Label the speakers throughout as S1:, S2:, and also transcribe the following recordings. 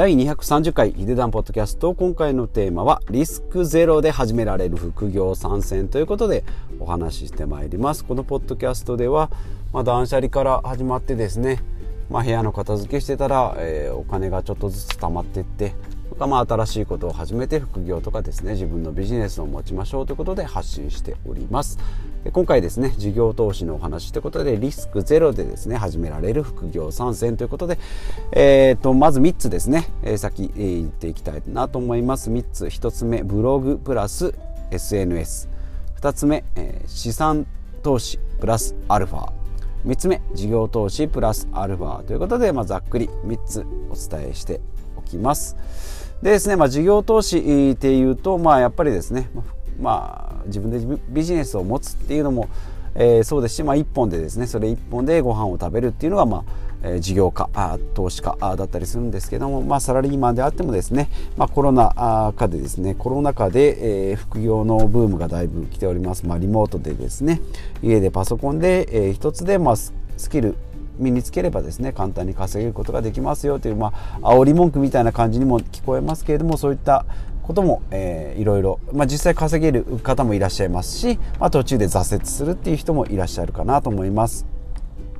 S1: 第230回ヒデダンポッドキャスト今回のテーマはリスクゼロで始められる副業参戦ということでお話ししてまいります。このポッドキャストでは、まあ、断捨離から始まってですね、まあ、部屋の片付けしてたら、えー、お金がちょっとずつ溜まってってかまあ新しいことを始めて副業とかですね自分のビジネスを持ちましょうということで発信しております。今回ですね事業投資のお話ということでリスクゼロでですね始められる副業参戦ということで、えーと、まず3つですね、先、えー、言っていきたいなと思います。3つ。1つ目ブログプラス SNS2 つ目、資産投資プラスアルファ。3つ目事業投資プラスアルファということで、まあ、ざっくり3つお伝えしておきます。でですね、まあ、事業投資っていうと、まあ、やっぱりですね、まあ、自分でビジネスを持つっていうのも、えー、そうですし、まあ、1本でですねそれ1本でご飯を食べるっていうのが、まあえ、事業家あ投資家だったりするんですけども、まあ、サラリーマンであってもですね、まあ、コロナ禍でですねコロナ禍で、えー、副業のブームがだいぶ来ております、まあ、リモートでですね家でパソコンで、えー、一つで、まあ、スキル身につければですね簡単に稼げることができますよというまあ煽り文句みたいな感じにも聞こえますけれどもそういったことも、えー、いろいろ、まあ、実際稼げる方もいらっしゃいますし、まあ、途中で挫折するっていう人もいらっしゃるかなと思います。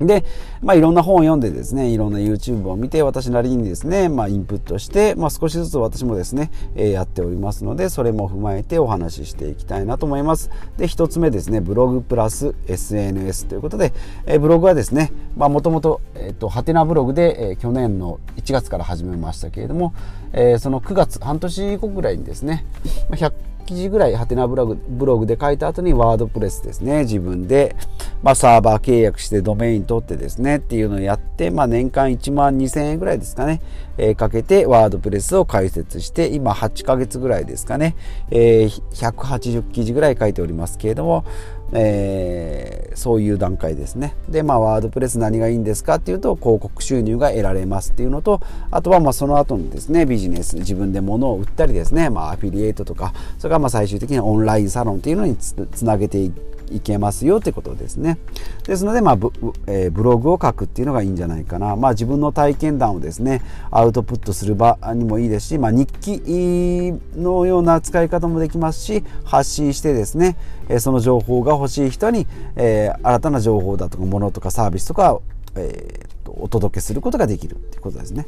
S1: で、まあ、いろんな本を読んでですね、いろんな YouTube を見て、私なりにですね、まあ、インプットして、まあ、少しずつ私もですね、えー、やっておりますので、それも踏まえてお話ししていきたいなと思います。で、一つ目ですね、ブログプラス SNS ということで、えー、ブログはですね、まあ、もともと、えっ、ー、と、ハテナブログで、えー、去年の1月から始めましたけれども、えー、その9月、半年後ぐらいにですね、100記事ぐらいハテナブログブログで書いた後にワードプレスですね。自分で、まあ、サーバー契約してドメイン取ってですね。っていうのをやって、まあ、年間1万2000円ぐらいですかね、えー、かけてワードプレスを開設して今8ヶ月ぐらいですかね、えー、180記事ぐらい書いておりますけれどもえー、そういう段階ですね。で、まあ、ワードプレス何がいいんですかっていうと、広告収入が得られますっていうのと、あとはまあその後にですね、ビジネス、自分で物を売ったりですね、まあ、アフィリエイトとか、それからまあ最終的にオンラインサロンっていうのにつなげていいけますよってことですね。ですので、まあブえー、ブログを書くっていうのがいいんじゃないかな。まあ、自分の体験談をですねアウトプットする場にもいいですし、まあ、日記のような使い方もできますし発信してですね、えー、その情報が欲しい人に、えー、新たな情報だとかものとかサービスとか、えー、とお届けすることができるっていうことですね。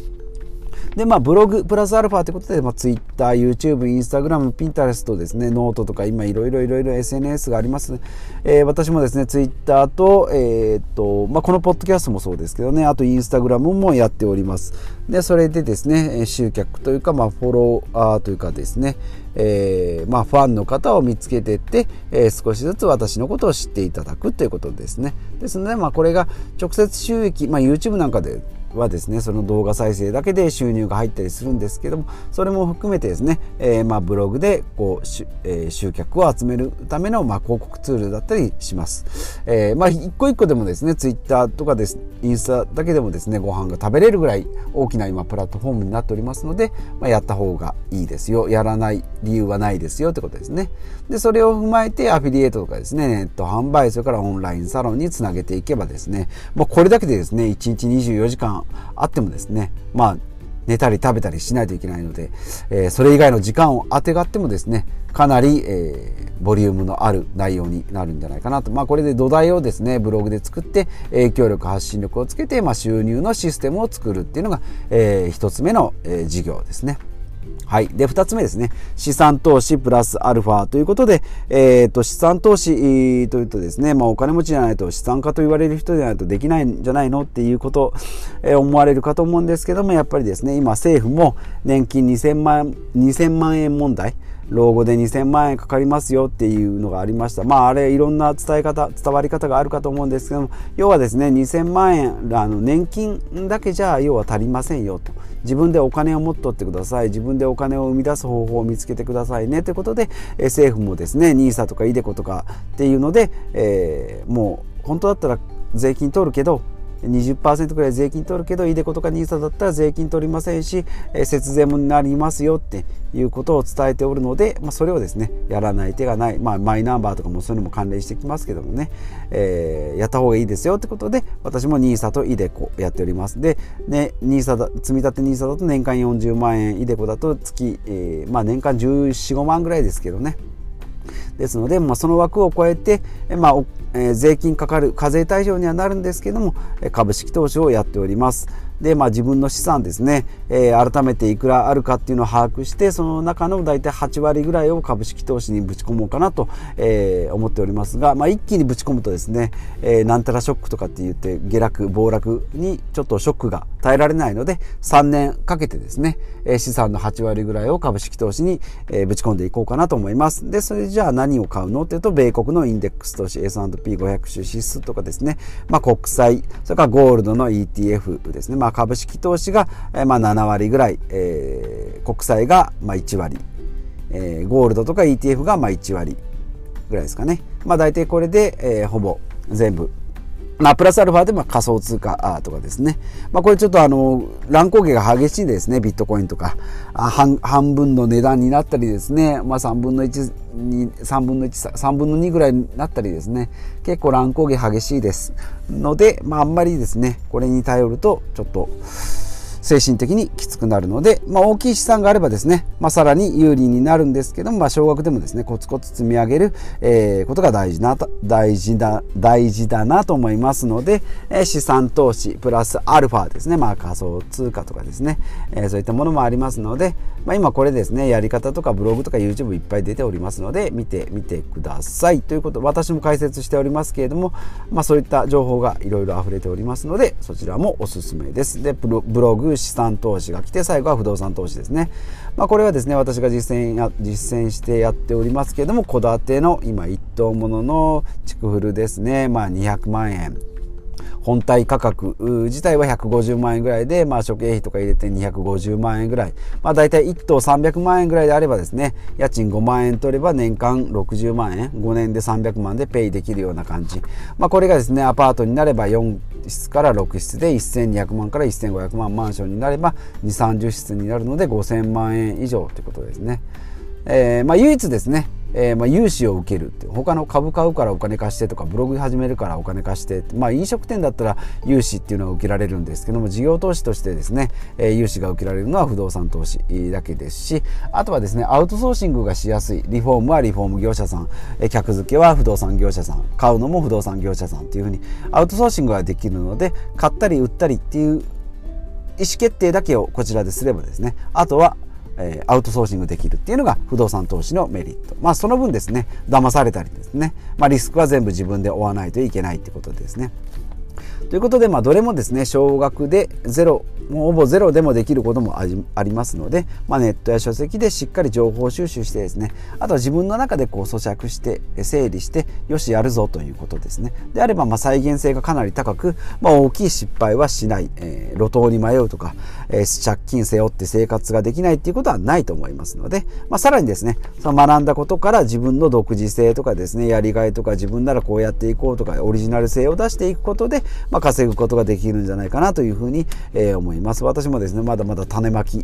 S1: で、まあ、ブログプラスアルファということで、まあ、Twitter、YouTube、Instagram、Pinterest ですね、ノートとか、今いろいろいろいろ SNS があります。えー、私もですね、Twitter と、えー、っと、まあ、このポッドキャストもそうですけどね、あと Instagram もやっております。で、それでですね、集客というか、まあ、フォロワーというかですね、えー、まあ、ファンの方を見つけていって、えー、少しずつ私のことを知っていただくということですね。ですので、まあ、これが直接収益、まあ、YouTube なんかではですねその動画再生だけで収入が入ったりするんですけどもそれも含めてですね、えー、まあブログでこうし、えー、集客を集めるためのまあ広告ツールだったりします、えー、まあ一個一個でもですねツイッターとかですインスタだけでもですねご飯が食べれるぐらい大きな今プラットフォームになっておりますので、まあ、やった方がいいですよ。やらない理由はないですよってことですね。でそれを踏まえてアフィリエイトとかですねネット販売それからオンラインサロンにつなげていけばですねもうこれだけでですね1日24時間あってもですねまあ寝たり食べたりしないといけないので、えー、それ以外の時間をあてがってもですねかなり、えー、ボリュームのある内容になるんじゃないかなとまあこれで土台をですねブログで作って影響力発信力をつけて、まあ、収入のシステムを作るっていうのが、えー、一つ目の、えー、事業ですね。はい。で、二つ目ですね。資産投資プラスアルファということで、えっ、ー、と、資産投資というとですね、まあ、お金持ちじゃないと資産家と言われる人じゃないとできないんじゃないのっていうこと、えー、思われるかと思うんですけども、やっぱりですね、今政府も年金2000万、2000万円問題、老後で2000万円かかりますよっていうのがありました。まああれいろんな伝え方、伝わり方があるかと思うんですけども、要はですね、2000万円、あの年金だけじゃ要は足りませんよと。自分でお金を持っとってください。自分でお金を生み出す方法を見つけてくださいねということで、政府もですね、NISA とか iDeCo とかっていうので、えー、もう本当だったら税金取るけど、20%くらい税金取るけどイデコとか NISA だったら税金取りませんし、え節税もなりますよっていうことを伝えておるので、まあ、それをですねやらない手がない、まあ、マイナンバーとかもそういうのも関連してきますけどもね、えー、やった方がいいですよってことで私も NISA とイデコやっております。で、ね、NISA だ積立 NISA だと年間40万円イデコだと月、えーまあ、年間1415万ぐらいですけどね。ですので、まあ、その枠を超えて、まあえ、税金かかる課税対象にはなるんですけども株式投資をやっております。で、まあ、自分の資産ですね、えー、改めていくらあるかっていうのを把握してその中の大体8割ぐらいを株式投資にぶち込もうかなと、えー、思っておりますが、まあ、一気にぶち込むとですね、えー、なんたらショックとかって言って下落暴落にちょっとショックが耐えられないので3年かけてですね、えー、資産の8割ぐらいを株式投資に、えー、ぶち込んでいこうかなと思います。でそれじゃあ何を買うのっていうと米国のインデックス投資 S&P500 種指数とかですね、まあ、国債それからゴールドの ETF ですね、まあ株式投資が、えまあ、7割ぐらい、えー、国債がまあ1割、えー、ゴールドとか ETF がまあ1割ぐらいですかね。まあ、大体これで、えー、ほぼ全部まあ、プラスアルファでま仮想通貨とかですね。まあ、これちょっとあの、乱高下が激しいですね、ビットコインとか。半半分の値段になったりですね、まあ、3分の1に、3分の1、3分の2ぐらいになったりですね、結構乱高下激しいです。ので、まあ、あんまりですね、これに頼ると、ちょっと、精神的にきつくなるので、まあ、大きい資産があればですね、まあ、さらに有利になるんですけども、まあ、少額でもですねコツコツ積み上げる、えー、ことが大事な大事だ大事だなと思いますので、えー、資産投資プラスアルファですね、まあ、仮想通貨とかですね、えー、そういったものもありますので、まあ、今これですねやり方とかブログとか YouTube いっぱい出ておりますので見てみてください。ということ私も解説しておりますけれども、まあ、そういった情報がいろいろ溢れておりますのでそちらもおすすめです。でブログ資産投資が来て最後は不動産投資ですね、まあ、これはですね私が実践や実践してやっておりますけれども戸建ての今1棟ものの築古ですね。まあ200万円。本体価格自体は150万円ぐらいで、まあ、諸経費とか入れて250万円ぐらい、まあ、大体1棟300万円ぐらいであればですね家賃5万円取れば年間60万円。5年で300万でペイできるような感じ、まあ、これがですねアパートになれば4室から6室で1200万から1500万。マンションになれば2 3 0室になるので5000万円以上ということですね。えーまあ、唯一ですねえー、まあ、融資を受けるって他の株買うからお金貸してとかブログ始めるからお金貸してまあ、飲食店だったら融資っていうのは受けられるんですけども事業投資としてですね、えー、融資が受けられるのは不動産投資だけですしあとはですねアウトソーシングがしやすいリフォームはリフォーム業者さん、えー、客付けは不動産業者さん買うのも不動産業者さんっていうふうにアウトソーシングができるので買ったり売ったりっていう意思決定だけをこちらですればですねあとはえアウトソーシングできるっていうのが不動産投資のメリット。まあその分ですね、騙されたりですね、まあリスクは全部自分で負わないといけないってことですね。ということで、まあ、どれもですね少額でゼロもうほぼゼロでもできることもありますので、まあ、ネットや書籍でしっかり情報収集してですねあとは自分の中でこう咀嚼して整理してよしやるぞということですね。であればま再現性がかなり高く、まあ、大きい失敗はしない、えー、路頭に迷うとか、えー、借金背負って生活ができないっていうことはないと思いますので、まあ、さらにですねその学んだことから自分の独自性とかですねやりがいとか自分ならこうやっていこうとかオリジナル性を出していくことで、ま、稼ぐことができるんじゃないかなというふうに、えー、思います。私もですねまだまだ種まき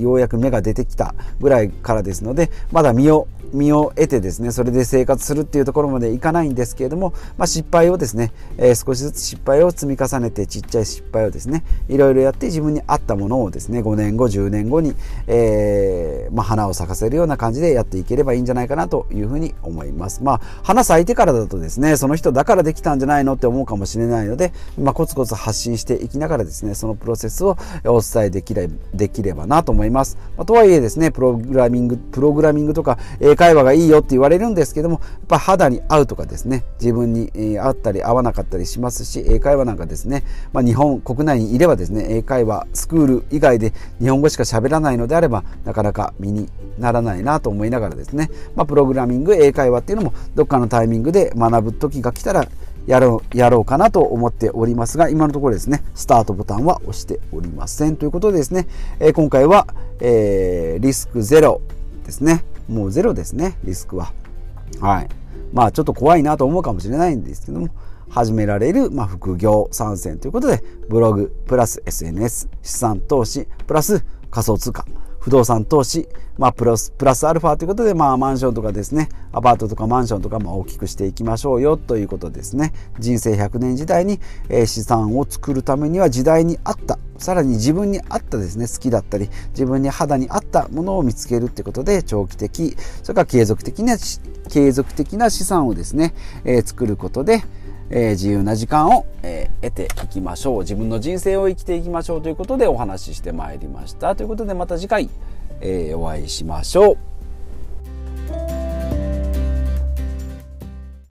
S1: ようやく芽が出てきたぐらいからですのでまだ実を身を得てですねそれで生活するっていうところまでいかないんですけれども、まあ、失敗をですね、えー、少しずつ失敗を積み重ねてちっちゃい失敗をですねいろいろやって自分に合ったものをですね5年後10年後に、えー、まあ、花を咲かせるような感じでやっていければいいんじゃないかなというふうに思います。まあ花咲いてからだとですねその人だからできたんじゃないのって思うかもしれないので、まあ、コツコツ発信していきながらですねそのプロセスをお伝えできれできればなと思います、ま、とはいえですねプログラミングプログラミングとか英会話がいいよって言われるんですけどもやっぱ肌に合うとかですね自分に合ったり合わなかったりしますし英会話なんかですね、まあ、日本国内にいればですね英会話スクール以外で日本語しか喋らないのであればなかなか身にならないなと思いながらですね、まあ、プログラミング英会話っていうのもどっかのタイミングで学ぶ時が来たらやろうやろうかなと思っておりますが今のところですねスタートボタンは押しておりません。ということでですね、え、今回は、えー、リスクゼロですね。もうゼロですねリスクは。はい。まあちょっと怖いなと思うかもしれないんですけども始められる、まあ、副業参戦ということで、ブログ、プラス SNS、資産投資、プラス仮想通貨、不動産投資、まあ、プラス、プラスアルファということで、まあ、マンションとかですね、アパートとかマンションとか、ま、大きくしていきましょうよということですね。人生100年時代に、えー、資産を作るためには時代に合った、さらに自分に合ったですね、好きだったり、自分に肌に合ったものを見つけるってことで、長期的、それから継続的な、継続的な資産をですね、えー、作ることで、え、自由な時間を、え、得ていきましょう。自分の人生を生きていきましょうということでお話ししてまいりました。ということでまた次回、え、お会いしましょう。